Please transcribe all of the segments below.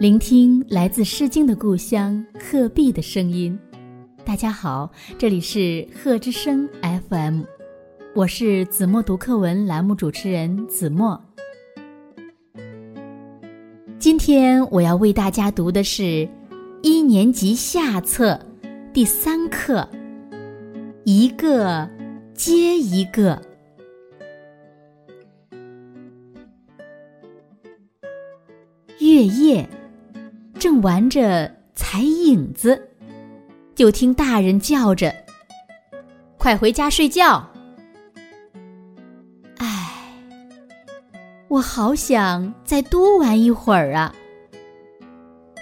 聆听来自《诗经》的故乡鹤壁的声音。大家好，这里是鹤之声 FM，我是子墨读课文栏目主持人子墨。今天我要为大家读的是一年级下册第三课，一个接一个。月夜。正玩着踩影子，就听大人叫着：“快回家睡觉！”唉，我好想再多玩一会儿啊。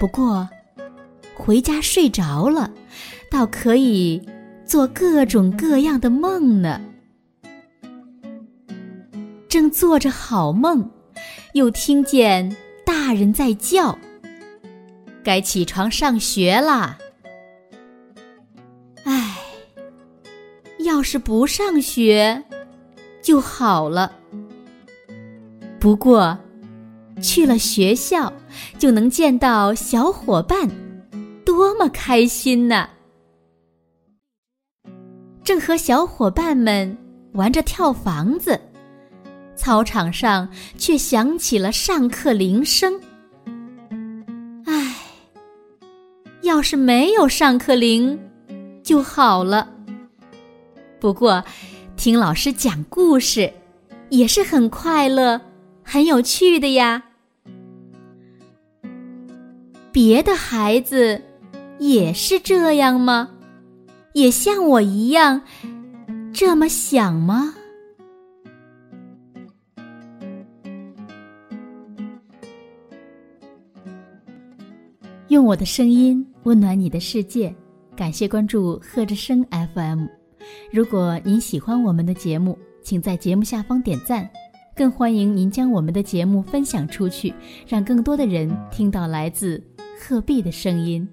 不过，回家睡着了，倒可以做各种各样的梦呢。正做着好梦，又听见大人在叫。该起床上学啦！唉，要是不上学就好了。不过，去了学校就能见到小伙伴，多么开心呢！正和小伙伴们玩着跳房子，操场上却响起了上课铃声。要是没有上课铃就好了。不过，听老师讲故事也是很快乐、很有趣的呀。别的孩子也是这样吗？也像我一样这么想吗？用我的声音温暖你的世界，感谢关注贺之声 FM。如果您喜欢我们的节目，请在节目下方点赞，更欢迎您将我们的节目分享出去，让更多的人听到来自鹤壁的声音。